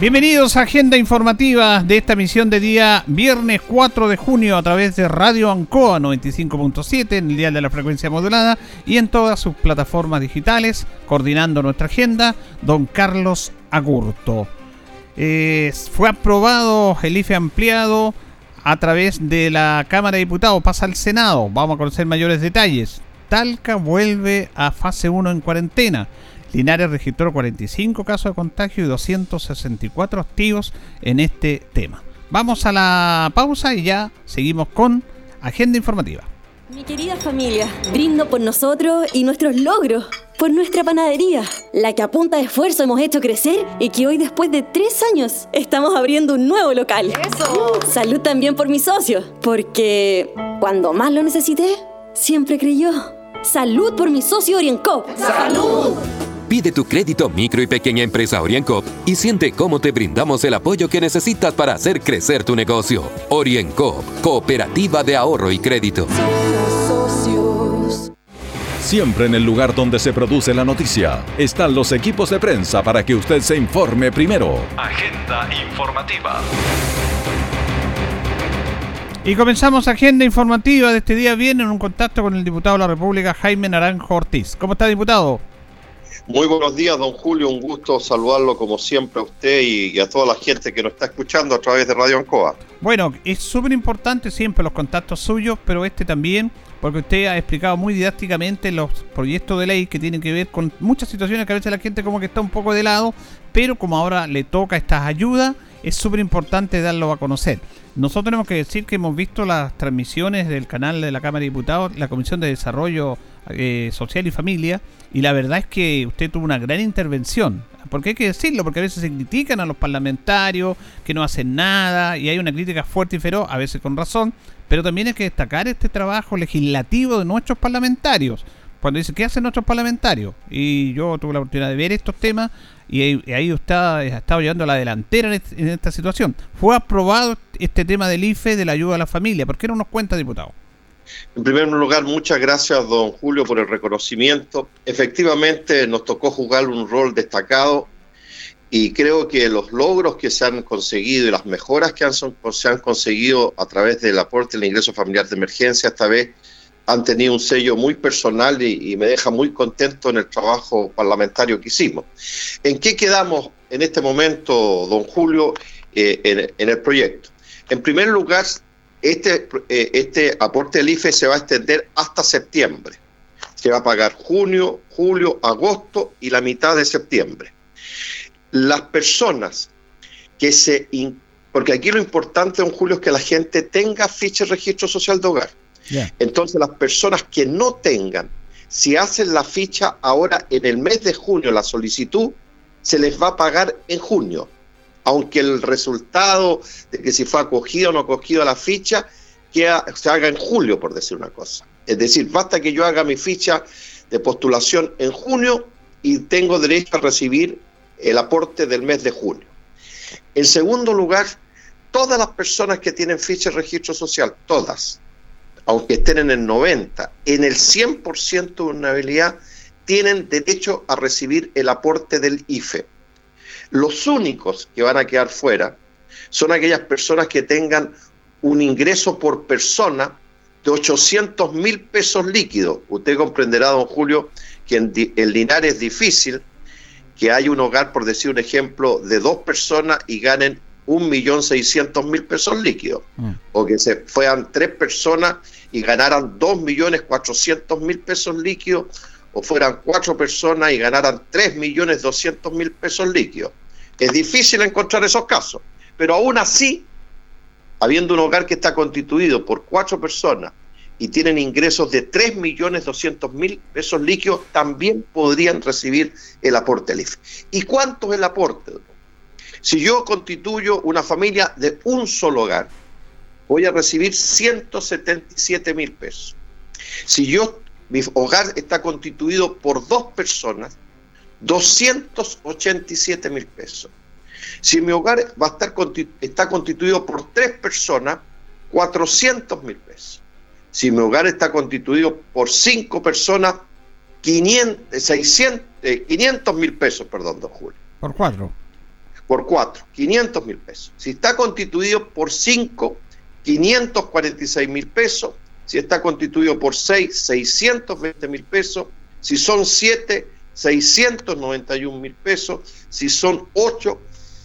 Bienvenidos a Agenda Informativa de esta emisión de día viernes 4 de junio a través de Radio Ancoa 95.7 en el día de la frecuencia modulada y en todas sus plataformas digitales, coordinando nuestra agenda, don Carlos Agurto. fue aprobado el IFE ampliado a través de la Cámara de Diputados, pasa al Senado, vamos a conocer mayores detalles. Talca vuelve a fase 1 en cuarentena. Linares registró 45 casos de contagio y 264 activos en este tema. Vamos a la pausa y ya seguimos con Agenda Informativa. Mi querida familia, brindo por nosotros y nuestros logros, por nuestra panadería, la que a punta de esfuerzo hemos hecho crecer y que hoy después de tres años estamos abriendo un nuevo local. ¡Eso! Salud también por mis socios, porque cuando más lo necesité, siempre creyó. Salud por mi socio Oriencop. ¡Salud! Pide tu crédito micro y pequeña empresa OrienCop y siente cómo te brindamos el apoyo que necesitas para hacer crecer tu negocio. OrienCop, Cooperativa de Ahorro y Crédito. Siempre en el lugar donde se produce la noticia están los equipos de prensa para que usted se informe primero. Agenda informativa. Y comenzamos agenda informativa de este día bien en un contacto con el diputado de la República, Jaime Naranjo Ortiz. ¿Cómo está, diputado? Muy buenos días, don Julio. Un gusto saludarlo como siempre a usted y, a toda la gente que nos está escuchando a través de Radio Ancoa. Bueno, es súper importante siempre los contactos suyos, pero este también, porque usted ha explicado muy didácticamente los proyectos de ley que tienen que ver con muchas situaciones que a veces la gente como que está un poco de lado, pero como ahora le toca estas ayudas, es súper importante darlo a conocer. Nosotros tenemos que decir que hemos visto las transmisiones del canal de la Cámara de Diputados, la Comisión de Desarrollo eh, Social y Familia, y la verdad es que usted tuvo una gran intervención. Porque hay que decirlo, porque a veces se critican a los parlamentarios que no hacen nada y hay una crítica fuerte y feroz, a veces con razón, pero también hay que destacar este trabajo legislativo de nuestros parlamentarios. Cuando dice, ¿qué hacen nuestros parlamentarios? Y yo tuve la oportunidad de ver estos temas y ahí, usted ha estado llevando la delantera en, esta situación. Fue aprobado este tema del IFE de la ayuda a la familia. ¿Por qué no nos cuenta, diputado? En primer lugar, muchas gracias, don Julio, por el reconocimiento. Efectivamente, nos tocó jugar un rol destacado y creo que los logros que se han conseguido y las mejoras que se han conseguido a través del aporte del ingreso familiar de emergencia esta vez han tenido un sello muy personal y, me deja muy contento en el trabajo parlamentario que hicimos. ¿En qué quedamos en este momento, don Julio, eh, en, el proyecto? En primer lugar, este, eh, este aporte del IFE se va a extender hasta septiembre. Se va a pagar junio, julio, agosto y la mitad de septiembre. Las personas que se... Porque aquí lo importante, don Julio, es que la gente tenga ficha de registro social de hogar. Entonces, las personas que no tengan, si hacen la ficha ahora en el mes de junio, la solicitud, se les va a pagar en junio aunque el resultado de que si fue acogido o no acogido la ficha se haga en julio, por decir una cosa. Es decir, basta que yo haga mi ficha de postulación en junio y tengo derecho a recibir el aporte del mes de junio. En segundo lugar, todas las personas que tienen ficha de registro social, todas, aunque estén en el 90, en el 100% de vulnerabilidad, tienen derecho a recibir el aporte del IFE. Los únicos que van a quedar fuera son aquellas personas que tengan un ingreso por persona de 800 mil pesos líquidos. Usted comprenderá, don Julio, que en, Linares es difícil que haya un hogar, por decir un ejemplo, de dos personas y ganen un millón seiscientos mil pesos líquidos. Mm. O que se fueran tres personas y ganaran dos millones cuatrocientos mil pesos líquidos, o fueran cuatro personas y ganaran tres millones doscientos mil pesos líquidos. Es difícil encontrar esos casos, pero aún así, habiendo un hogar que está constituido por cuatro personas y tienen ingresos de 3.200.000 pesos líquidos, también podrían recibir el aporte IFE. ¿Y cuánto es el aporte? Si yo constituyo una familia de un solo hogar voy a recibir 177 mil pesos. Si yo, mi hogar está constituido por dos personas, 287 mil pesos. Si mi hogar va a estar está constituido por tres personas, 400 mil pesos. Si mi hogar está constituido por cinco personas, 500 eh, mil pesos, perdón, don Julio. Por cuatro. Por cuatro, 500 mil pesos. Si está constituido por cinco, 546 mil pesos. Si está constituido por seis, 620 mil pesos. Si son siete, 691 mil pesos. Si son ocho,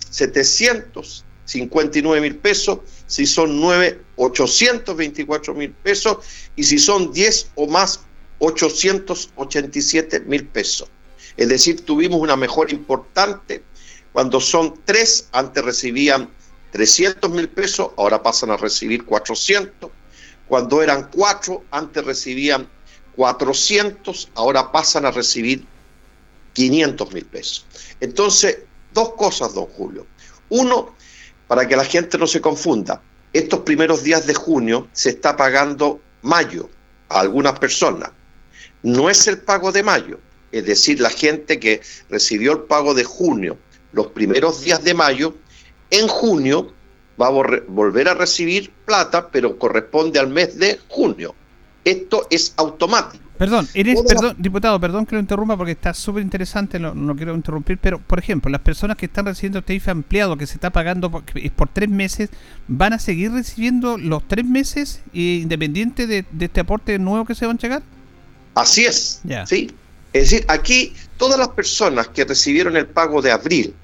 759 mil pesos, si son 9, 824 mil pesos y si son 10 o más, 887 mil pesos. Es decir, tuvimos una mejora importante cuando son 3, antes recibían 300 mil pesos, ahora pasan a recibir 400. Cuando eran 4, antes recibían 400, ahora pasan a recibir 500 mil pesos. Entonces, dos cosas, don Julio. Uno, para que la gente no se confunda, estos primeros días de junio se está pagando mayo a algunas personas. No es el pago de mayo, es decir, la gente que recibió el pago de junio los primeros días de mayo, en junio va a volver a recibir plata, pero corresponde al mes de junio. Esto es automático. Perdón, eres, perdón, diputado, perdón que lo interrumpa porque está súper interesante, no, quiero interrumpir, pero por ejemplo, las personas que están recibiendo IFE ampliado que se está pagando por, por tres meses, ¿van a seguir recibiendo los tres meses independiente de, este aporte nuevo que se van a llegar? Así es, sí. Es decir, aquí todas las personas que recibieron el pago de abril,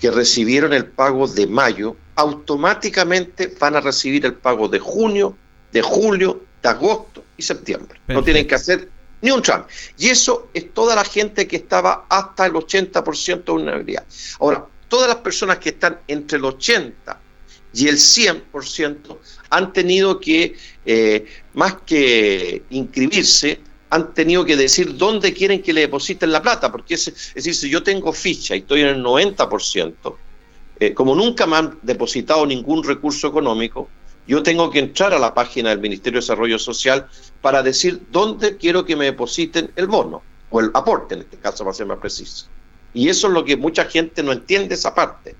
que recibieron el pago de mayo, automáticamente van a recibir el pago de junio, de julio, de agosto y septiembre. No tienen que hacer ni un trámite. Y eso es toda la gente que estaba hasta el 80% de vulnerabilidad. Ahora, todas las personas que están entre el 80 y el 100% han tenido que, eh, más que inscribirse, han tenido que decir dónde quieren que le depositen la plata, porque es, decir, si yo tengo ficha y estoy en el 90%, eh, como nunca me han depositado ningún recurso económico, yo tengo que entrar a la página del Ministerio de Desarrollo Social para decir dónde quiero que me depositen el bono, o el aporte en este caso, para ser más preciso. Y eso es lo que mucha gente no entiende esa parte.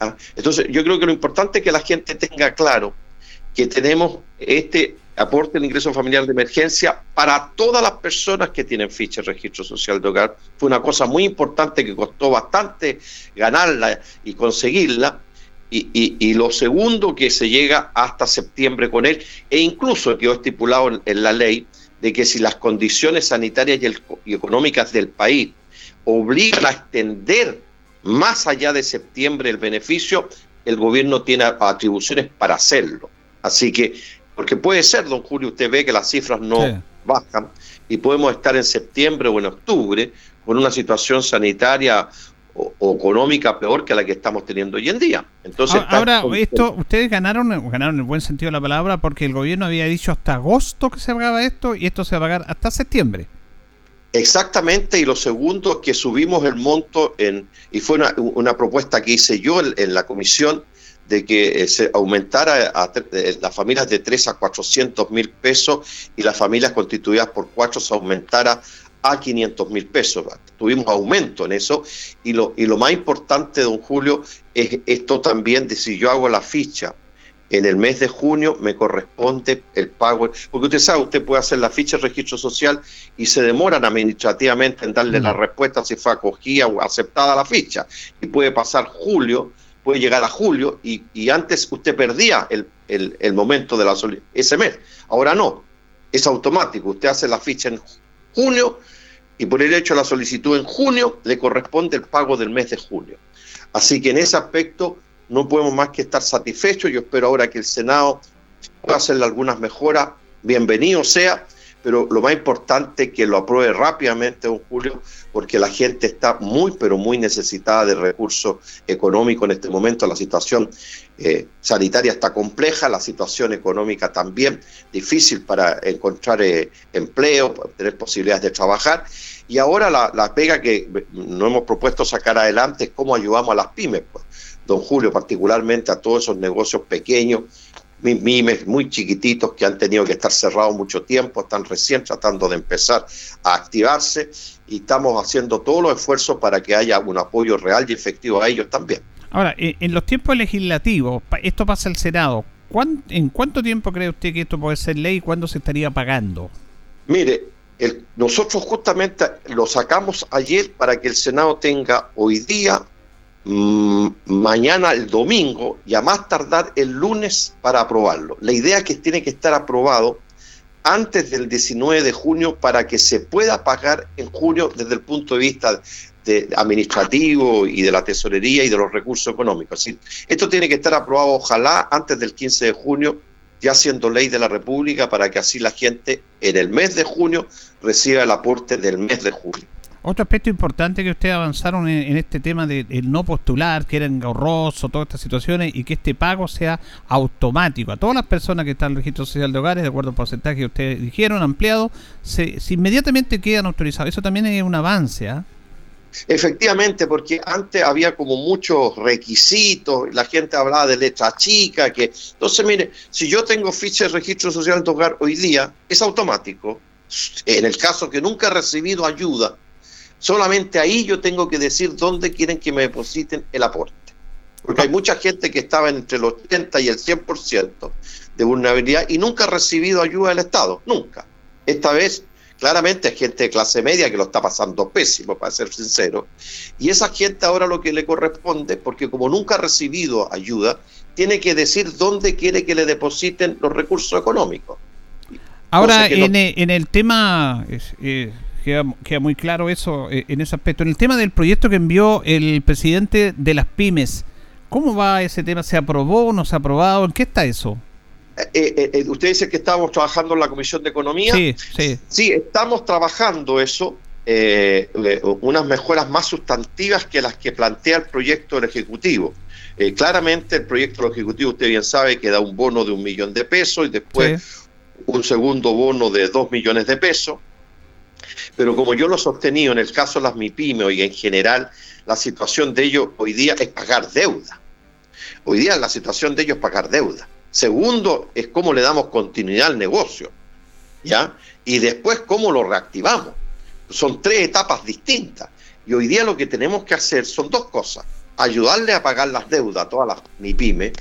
¿ah? Entonces, yo creo que lo importante es que la gente tenga claro que tenemos este aporte del ingreso familiar de emergencia para todas las personas que tienen ficha de registro social de hogar. Fue una cosa muy importante que costó bastante ganarla y conseguirla, y, lo segundo, que se llega hasta septiembre con él, e incluso quedó estipulado en, la ley de que si las condiciones sanitarias y, económicas del país obligan a extender más allá de septiembre el beneficio, el gobierno tiene atribuciones para hacerlo. Así que, porque puede ser, don Julio, usted ve que las cifras no bajan y podemos estar en septiembre o en octubre con una situación sanitaria o, económica peor que la que estamos teniendo hoy en día. Entonces, ahora, esto, ustedes ganaron, ganaron en el buen sentido de la palabra porque el gobierno había dicho hasta agosto que se pagaba esto y esto se va a pagar hasta septiembre. Exactamente, y lo segundo es que subimos el monto en, y fue una, propuesta que hice yo en, la comisión de que eh, se aumentara a, eh, las familias de 3 a 400 mil pesos y las familias constituidas por 4 se aumentara a 500 mil pesos. Tuvimos aumento en eso y lo, y lo más importante, don Julio, es esto también de si yo hago la ficha en el mes de junio me corresponde el pago, porque usted sabe, usted puede hacer la ficha de registro social y se demoran administrativamente en darle la respuesta si fue acogida o aceptada la ficha. Y puede pasar julio, puede llegar a julio y, antes usted perdía el, el, el momento de la ese mes. Ahora no, es automático. Usted hace la ficha en junio y por el hecho de la solicitud en junio le corresponde el pago del mes de julio. Así que en ese aspecto no podemos más que estar satisfechos. Yo espero ahora que el Senado pueda hacerle algunas mejoras. Bienvenido sea pero lo más importante es que lo apruebe rápidamente, don Julio, porque la gente está muy, pero muy necesitada de recursos económicos en este momento. La situación eh, sanitaria está compleja, la situación económica también difícil para encontrar eh, empleo, tener posibilidades de trabajar. Y ahora la, pega que nos hemos propuesto sacar adelante es cómo ayudamos a las pymes, pues. don Julio, particularmente a todos esos negocios pequeños mimes muy chiquititos que han tenido que estar cerrados mucho tiempo, están recién tratando de empezar a activarse y estamos haciendo todos los esfuerzos para que haya un apoyo real y efectivo a ellos también. Ahora, en los tiempos legislativos, esto pasa al Senado. ¿En cuánto tiempo cree usted que esto puede ser ley y cuándo se estaría pagando? Mire, nosotros justamente lo sacamos ayer para que el Senado tenga hoy día mañana el domingo y a más tardar el lunes para aprobarlo. La idea es que tiene que estar aprobado antes del 19 de junio para que se pueda pagar en junio desde el punto de vista de administrativo y de la tesorería y de los recursos económicos. esto tiene que estar aprobado ojalá antes del 15 de junio, ya siendo ley de la República, para que así la gente en el mes de junio reciba el aporte del mes de julio. Otro aspecto importante que ustedes avanzaron en, este tema de no postular, que era engorroso, todas estas situaciones, y que este pago sea automático. A todas las personas que están en el registro social de hogares, de acuerdo al porcentaje que ustedes dijeron, ampliado, se, inmediatamente quedan autorizados. Eso también es un avance. ¿ah? Efectivamente, porque antes había como muchos requisitos, la gente hablaba de letra chica, que entonces mire, si yo tengo ficha de registro social de hogar hoy día, es automático. En el caso que nunca he recibido ayuda, Solamente ahí yo tengo que decir dónde quieren que me depositen el aporte. Porque hay mucha gente que estaba entre el 80 y el 100% de vulnerabilidad y nunca ha recibido ayuda del Estado, nunca. Esta vez, claramente, hay gente de clase media que lo está pasando pésimo, para ser sincero. Y esa gente ahora lo que le corresponde, porque como nunca ha recibido ayuda, tiene que decir dónde quiere que le depositen los recursos económicos. Ahora, en, el tema... queda, muy claro eso eh, en ese aspecto. En el tema del proyecto que envió el presidente de las pymes, ¿cómo va ese tema? ¿Se aprobó? ¿No se ha aprobado? ¿En qué está eso? Eh, eh, usted dice que estábamos trabajando en la Comisión de Economía. Sí, sí. Sí, estamos trabajando eso, unas mejoras más sustantivas que las que plantea el proyecto del Ejecutivo. claramente el proyecto del Ejecutivo, usted bien sabe, que da un bono de un millón de pesos y después un segundo bono de dos millones de pesos. Pero como yo lo he sostenido en el caso de las MIPIME y en general, la situación de ellos hoy día es pagar deuda. Hoy día la situación de ellos es pagar deuda. Segundo, es cómo le damos continuidad al negocio. ¿Ya? Y después, cómo lo reactivamos. Son tres etapas distintas. Y hoy día lo que tenemos que hacer son dos cosas. Ayudarle a pagar las deudas a todas las MIPIME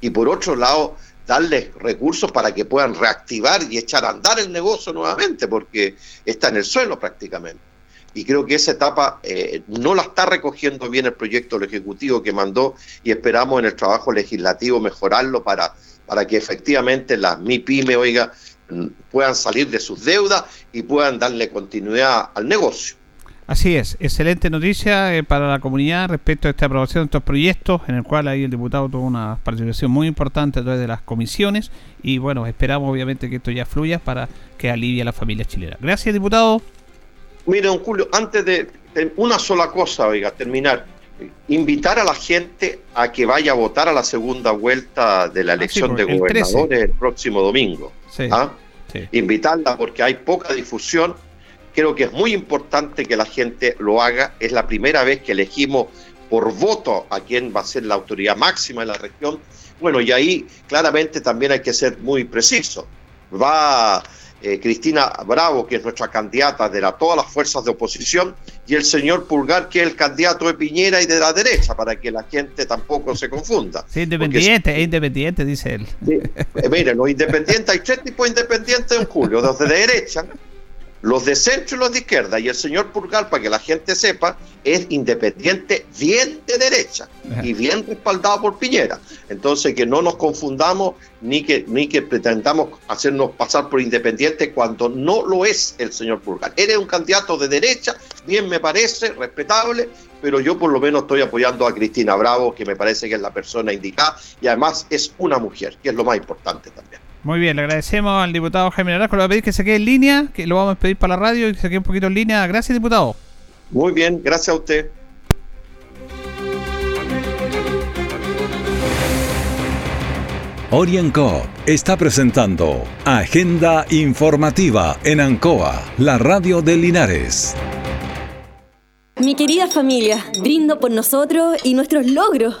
y por otro lado, darles recursos para que puedan reactivar y echar a andar el negocio nuevamente, porque está en el suelo prácticamente. Y creo que esa etapa eh, no la está recogiendo bien el proyecto del Ejecutivo que mandó y esperamos en el trabajo legislativo mejorarlo para, para que efectivamente las MIPYME, oiga, puedan salir de sus deudas y puedan darle continuidad al negocio. Así es, excelente noticia eh, para la comunidad respecto a esta aprobación de estos proyectos, en el cual ahí el diputado tuvo una participación muy importante a través de las comisiones y bueno, esperamos obviamente que esto ya fluya para que alivie a la familia chilena. Gracias, diputado. Mire, don Julio, antes de, una sola cosa, oiga, terminar, invitar a la gente a que vaya a votar a la segunda vuelta de la ah, elección de gobernadores el, próximo domingo. ¿ah? Invitarla porque hay poca difusión Creo que es muy importante que la gente lo haga. Es la primera vez que elegimos por voto a quién va a ser la autoridad máxima de la región. Bueno, y ahí claramente también hay que ser muy preciso. Va eh, Cristina Bravo, que es nuestra candidata de la, todas las fuerzas de oposición, y el señor Pulgar, que es el candidato de Piñera y de la derecha, para que la gente tampoco se confunda. Sí, independiente, es independiente, dice él. Eh, miren, los independientes, hay tres tipos de independientes en julio, los de derecha, los de centro y los de izquierda, y el señor Purgal, para que la gente sepa, es independiente bien de derecha y bien respaldado por Piñera. Entonces, que no nos confundamos ni que, ni que pretendamos hacernos pasar por independiente cuando no lo es el señor Purgal. Él es un candidato de derecha, bien me parece, respetable, pero yo por lo menos estoy apoyando a Cristina Bravo, que me parece que es la persona indicada, y además es una mujer, que es lo más importante también. Muy bien, le agradecemos al diputado Jaime Naranjo. Le voy a pedir que se quede en línea, que lo vamos a pedir para la radio y que se quede un poquito en línea. Gracias, diputado. Muy bien, gracias a usted. Orienco está presentando Agenda Informativa en Ancoa, la radio de Linares. Mi querida familia, brindo por nosotros y nuestros logros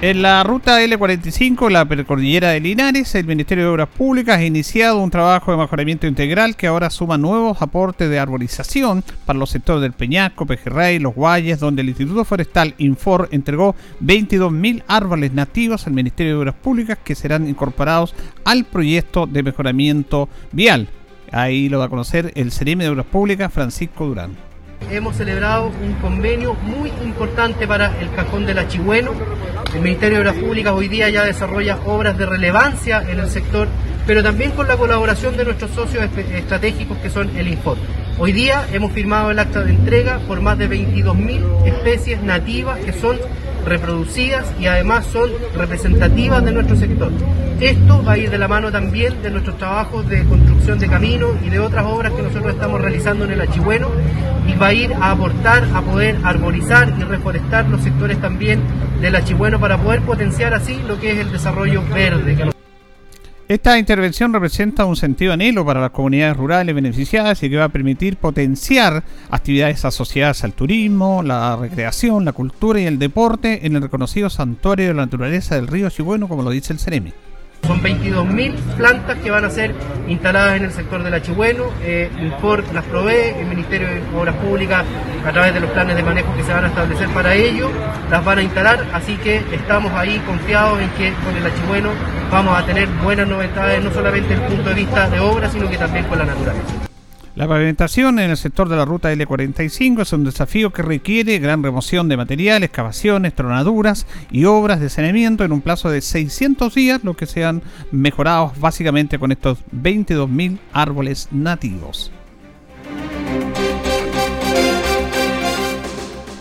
En la ruta L45, la precordillera de Linares, el Ministerio de Obras Públicas ha iniciado un trabajo de mejoramiento integral que ahora suma nuevos aportes de arborización para los sectores del Peñasco, Pejerrey, Los Guayes, donde el Instituto Forestal Infor entregó 22.000 árboles nativos al Ministerio de Obras Públicas que serán incorporados al proyecto de mejoramiento vial. Ahí lo va a conocer el CRM de Obras Públicas, Francisco Durán hemos celebrado un convenio muy importante para el cajón del Achigüeno. El Ministerio de Obras Públicas hoy día ya desarrolla obras de relevancia en el sector, pero también con la colaboración de nuestros socios estratégicos que son el Infor. Hoy día hemos firmado el acta de entrega por más de 22.000 especies nativas que son reproducidas y además son representativas de nuestro sector. Esto va a ir de la mano también de nuestros trabajos de construcción de caminos y de otras obras que nosotros estamos realizando en el Achigüeno y va a ir a aportar a poder arborizar y reforestar los sectores también del Achigüeno para poder potenciar así lo que es el desarrollo verde. Esta intervención representa un sentido anhelo para las comunidades rurales beneficiadas y que va a permitir potenciar actividades asociadas al turismo, la recreación, la cultura y el deporte en el reconocido santuario de la naturaleza del río Chigüeno, como lo dice el Ceremi. Son 22.000 plantas que van a ser instaladas en el sector del Achigüeno. Eh, Import las provee, el Ministerio de Obras Públicas, a través de los planes de manejo que se van a establecer para ello, las van a instalar. Así que estamos ahí confiados en que con el Achigüeno vamos a tener buenas novedades, no solamente desde el punto de vista de obra, sino que también con la naturaleza. La pavimentación en el sector de la ruta L45 es un desafío que requiere gran remoción de material, excavaciones, tronaduras y obras de saneamiento en un plazo de 600 días, lo que sean mejorados básicamente con estos 22.000 árboles nativos.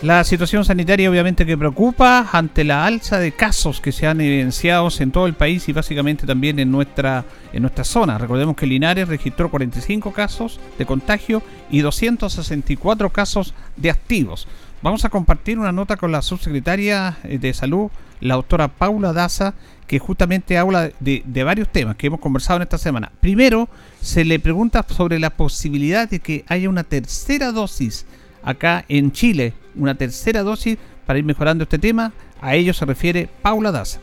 La situación sanitaria obviamente que preocupa ante la alza de casos que se han evidenciado en todo el país y básicamente también en nuestra, en nuestra zona. Recordemos que Linares registró 45 casos de contagio y 264 casos de activos. Vamos a compartir una nota con la subsecretaria eh, de Salud, la doctora Paula Daza, que justamente habla de, de, varios temas que hemos conversado en esta semana. Primero, se le pregunta sobre la posibilidad de que haya una tercera dosis acá en Chile, una tercera dosis para ir mejorando este tema. A ello se refiere Paula Daza.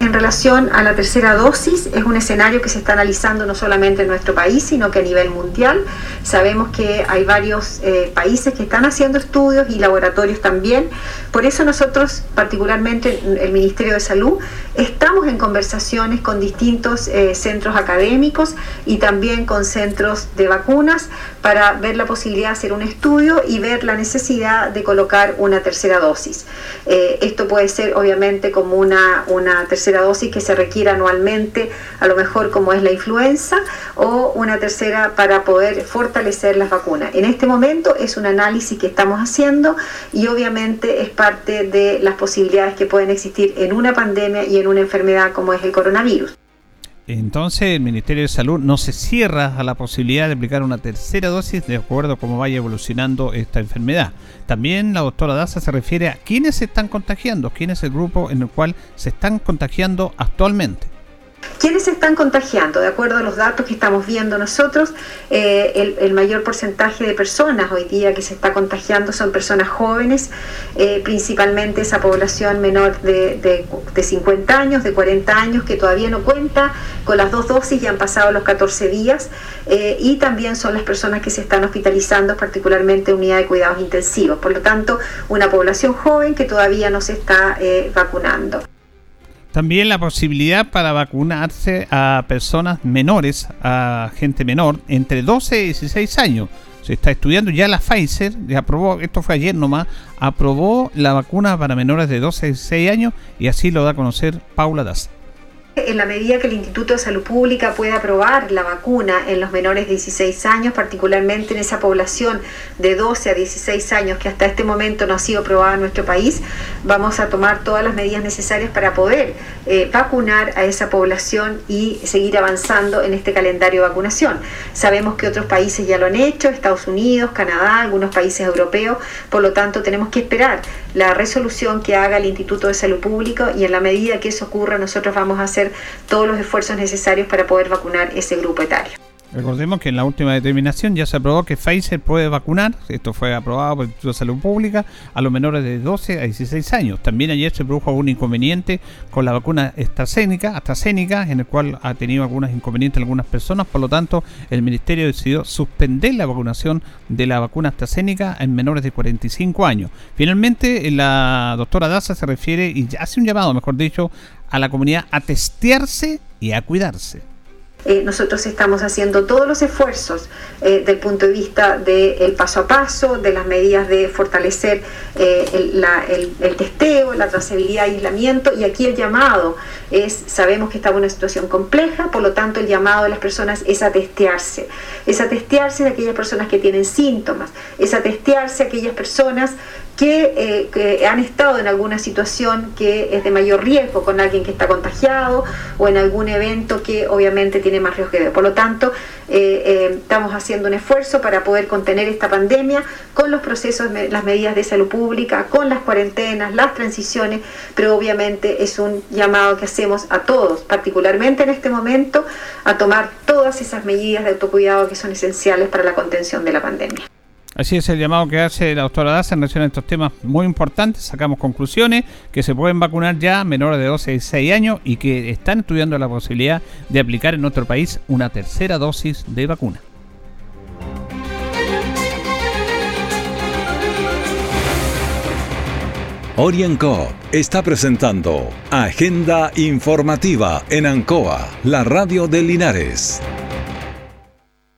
En relación a la tercera dosis, es un escenario que se está analizando no solamente en nuestro país, sino que a nivel mundial. Sabemos que hay varios eh, países que están haciendo estudios y laboratorios también. Por eso nosotros, particularmente el Ministerio de Salud, estamos en conversaciones con distintos eh, centros académicos y también con centros de vacunas para ver la posibilidad de hacer un estudio y ver la necesidad de colocar una tercera dosis. Eh, esto puede ser obviamente como una, una tercera dosis que se requiere anualmente, a lo mejor como es la influenza, o una tercera para poder fortalecer las vacunas. En este momento es un análisis que estamos haciendo y obviamente es parte de las posibilidades que pueden existir en una pandemia y en una enfermedad como es el coronavirus. Entonces el Ministerio de Salud no se cierra a la posibilidad de aplicar una tercera dosis de acuerdo a cómo vaya evolucionando esta enfermedad. También la doctora Daza se refiere a quiénes se están contagiando, quién es el grupo en el cual se están contagiando actualmente. ¿Quiénes se están contagiando? De acuerdo a los datos que estamos viendo nosotros, eh, el, mayor porcentaje de personas hoy día que se está contagiando son personas jóvenes, eh, principalmente esa población menor de, 50 años, de 40 años, que todavía no cuenta con las dos dosis y han pasado los 14 días, eh, y también son las personas que se están hospitalizando, particularmente en unidad de cuidados intensivos. Por lo tanto, una población joven que todavía no se está vacunando. También la posibilidad para vacunarse a personas menores, a gente menor, entre 12 y 16 años. Se está estudiando ya la Pfizer, ya aprobó, esto fue ayer nomás, aprobó la vacuna para menores de 12 y 16 años y así lo da a conocer Paula Daza. En la medida que el Instituto de Salud Pública pueda aprobar la vacuna en los menores de 16 años, particularmente en esa población de 12 a 16 años que hasta este momento no ha sido aprobada en nuestro país, vamos a tomar todas las medidas necesarias para poder eh, vacunar a esa población y seguir avanzando en este calendario de vacunación. Sabemos que otros países ya lo han hecho, Estados Unidos, Canadá, algunos países europeos, por lo tanto tenemos que esperar la resolución que haga el Instituto de Salud Pública y en la medida que eso ocurra nosotros vamos a hacer todos los esfuerzos necesarios para poder vacunar ese grupo etario. Recordemos que en la última determinación ya se aprobó que Pfizer puede vacunar, esto fue aprobado por el Instituto de Salud Pública, a los menores de 12 a 16 años. También ayer se produjo un inconveniente con la vacuna AstraZeneca, AstraZeneca, en el cual ha tenido algunos inconvenientes algunas personas, por lo tanto el Ministerio decidió suspender la vacunación de la vacuna AstraZeneca en menores de 45 años. Finalmente, la doctora Daza se refiere y hace un llamado, mejor dicho, a la comunidad a testearse y a cuidarse. Eh, nosotros estamos haciendo todos los esfuerzos eh, del punto de vista del paso a paso, de las medidas de fortalecer eh, el, testeo, la trazabilidad aislamiento. Y aquí el llamado es, sabemos que estamos en una situación compleja, por lo tanto el llamado de las personas es a testearse. Es a testearse de aquellas personas que tienen síntomas, es a testearse aquellas personas que, que, han estado en alguna situación que es de mayor riesgo con alguien que está contagiado o en algún evento que obviamente tiene más riesgo que Por lo tanto, eh, eh, estamos haciendo un esfuerzo para poder contener esta pandemia con los procesos, las medidas de salud pública, con las cuarentenas, las transiciones, pero obviamente es un llamado que hacemos a todos, particularmente en este momento, a tomar todas esas medidas de autocuidado que son esenciales para la contención de la pandemia. Así es el llamado que hace la doctora Daza en relación a estos temas muy importantes. Sacamos conclusiones que se pueden vacunar ya menores de 12 y 6 años y que están estudiando la posibilidad de aplicar en nuestro país una tercera dosis de vacuna. Orienco está presentando Agenda Informativa en Ancoa, la radio de Linares.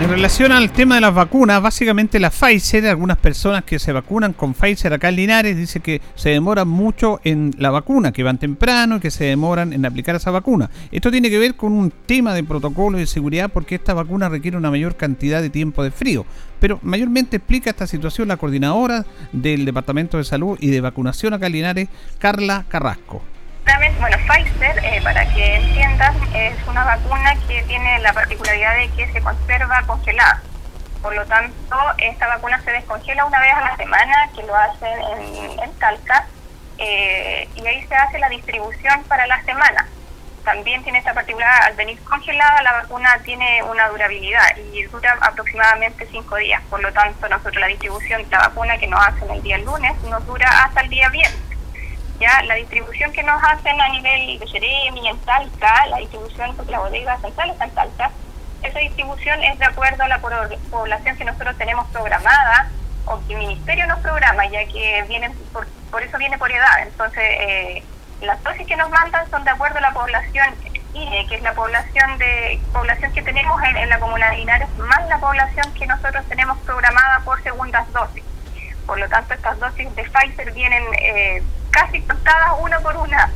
En relación al tema de las vacunas, básicamente la Pfizer, algunas personas que se vacunan con Pfizer acá en dice que se demoran mucho en la vacuna, que van temprano y que se demoran en aplicar esa vacuna. Esto tiene que ver con un tema de protocolo y de seguridad porque esta vacuna requiere una mayor cantidad de tiempo de frío. Pero mayormente explica esta situación la coordinadora del Departamento de Salud y de Vacunación acá en Carla Carrasco bueno, Pfizer, eh, para que entiendan, es una vacuna que tiene la particularidad de que se conserva congelada. Por lo tanto, esta vacuna se descongela una vez a la semana, que lo hacen en, en Talca, eh, y ahí se hace la distribución para la semana. También tiene esta particularidad, al venir congelada, la vacuna tiene una durabilidad y dura aproximadamente cinco días. Por lo tanto, nosotros la distribución de la vacuna que nos hacen el día lunes nos dura hasta el día viernes ya la distribución que nos hacen a nivel de Jeremy, en Talca, la distribución, porque la bodega central está en Talca, esa distribución es de acuerdo a la población que nosotros tenemos programada o que el ministerio nos programa, ya que vienen por, por eso viene por edad. Entonces, eh, las dosis que nos mandan son de acuerdo a la población INE, que es la población de población que tenemos en, la comunidad de Linares, más la población que nosotros tenemos programada por segundas dosis. Por lo tanto, estas dosis de Pfizer vienen eh, casi contadas una por una.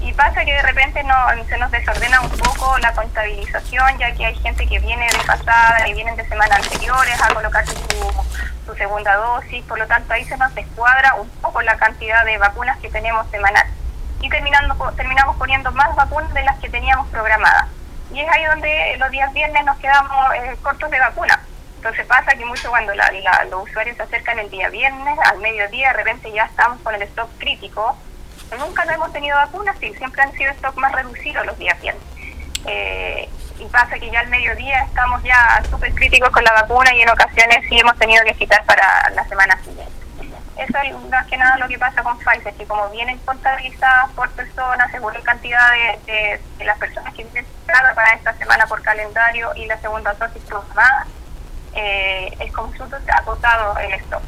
Y pasa que de repente no, se nos desordena un poco la contabilización, ya que hay gente que viene de pasada y vienen de semanas anteriores a colocarse su, segunda dosis, por lo tanto ahí se nos descuadra un poco la cantidad de vacunas que tenemos semanal. Y terminando, terminamos poniendo más vacunas de las que teníamos programadas. Y es ahí donde los días viernes nos quedamos eh, cortos de vacunas. Entonces pasa que mucho cuando los usuarios se acercan el día viernes, al mediodía de repente ya estamos con el stock crítico. Nunca no hemos tenido vacunas, sí, siempre han sido stock más reducidos los días viernes. Eh, y pasa que ya al mediodía estamos ya súper críticos con la vacuna y en ocasiones sí hemos tenido que citar para la semana siguiente. Eso es más que nada lo que pasa con Pfizer, que como vienen contabilizadas por personas, según la cantidad de, las personas que vienen para esta semana por calendario y la segunda dosis programada, eh, el consulto se ha agotado el stock.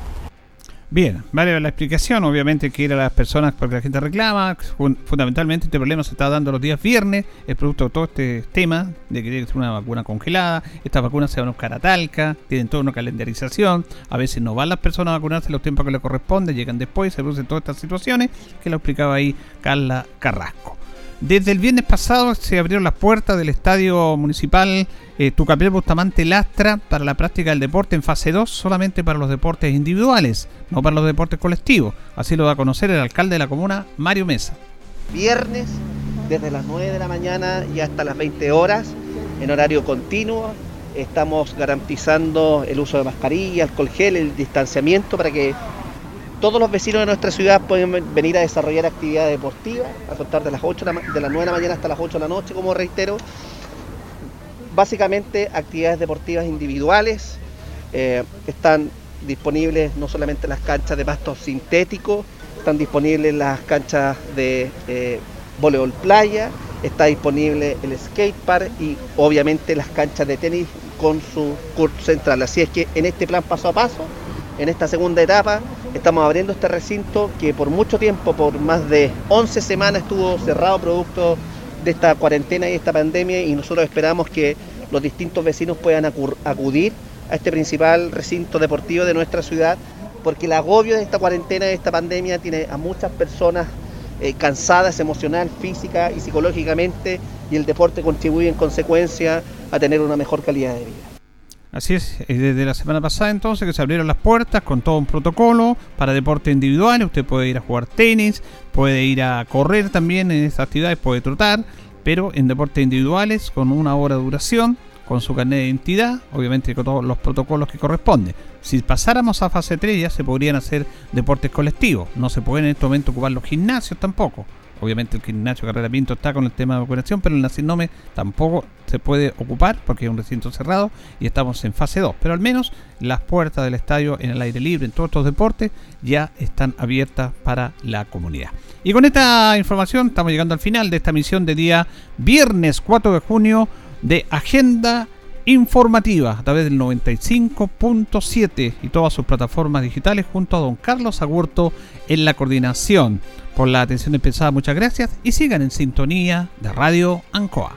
Bien, vale la explicación, obviamente que ir a las personas porque la gente reclama, fundamentalmente este problema se está dando los días viernes, es producto de todo este tema de que tiene que ser una vacuna congelada, estas vacunas se van a buscar a Talca, tienen toda una calendarización, a veces no van las personas a vacunarse los tiempos que les corresponde, llegan después, se producen todas estas situaciones que lo explicaba ahí Carla Carrasco. Desde el viernes pasado se abrieron las puertas del estadio municipal eh, Tucapel Bustamante Lastra para la práctica del deporte en fase 2, solamente para los deportes individuales, no para los deportes colectivos. Así lo va a conocer el alcalde de la comuna, Mario Mesa. Viernes, desde las 9 de la mañana y hasta las 20 horas, en horario continuo. Estamos garantizando el uso de mascarilla, alcohol gel, el distanciamiento para que todos los vecinos de nuestra ciudad pueden venir a desarrollar actividades deportivas, a contar de las, 8 de, las 9 de la mañana hasta las 8 de la noche, como reitero. Básicamente actividades deportivas individuales, eh, están disponibles no solamente las canchas de pastos sintéticos, están disponibles las canchas de eh, voleibol playa, está disponible el skate park y obviamente las canchas de tenis con su curso central. Así es que en este plan paso a paso, en esta segunda etapa, estamos abriendo este recinto que por mucho tiempo, por más de 11 semanas estuvo cerrado producto de esta cuarentena y esta pandemia y nosotros esperamos que los distintos vecinos puedan acudir a este principal recinto deportivo de nuestra ciudad porque el agobio de esta cuarentena y de esta pandemia tiene a muchas personas eh, cansadas emocional, física y psicológicamente y el deporte contribuye en consecuencia a tener una mejor calidad de vida. Así es, desde la semana pasada entonces que se abrieron las puertas con todo un protocolo para deporte individual. Usted puede ir a jugar tenis, puede ir a correr también en estas actividades, puede trotar, pero en deportes individuales con una hora de duración, con su carnet de identidad, obviamente con todos los protocolos que corresponden. Si pasáramos a fase 3 ya se podrían hacer deportes colectivos, no se pueden en este momento ocupar los gimnasios tampoco obviamente el gimnasio Carrera Pinto está con el tema de vacunación, pero el Nacinome tampoco se puede ocupar porque es un recinto cerrado y estamos en fase 2. Pero al menos las puertas del estadio en el aire libre, en todos estos deportes, ya están abiertas para la comunidad. Y con esta información estamos llegando al final de esta misión de día viernes 4 de junio de Agenda informativa a través del 95.7 y todas sus plataformas digitales junto a don Carlos Agurto en la coordinación. Por la atención empezada, muchas gracias y sigan en sintonía de Radio Ancoa.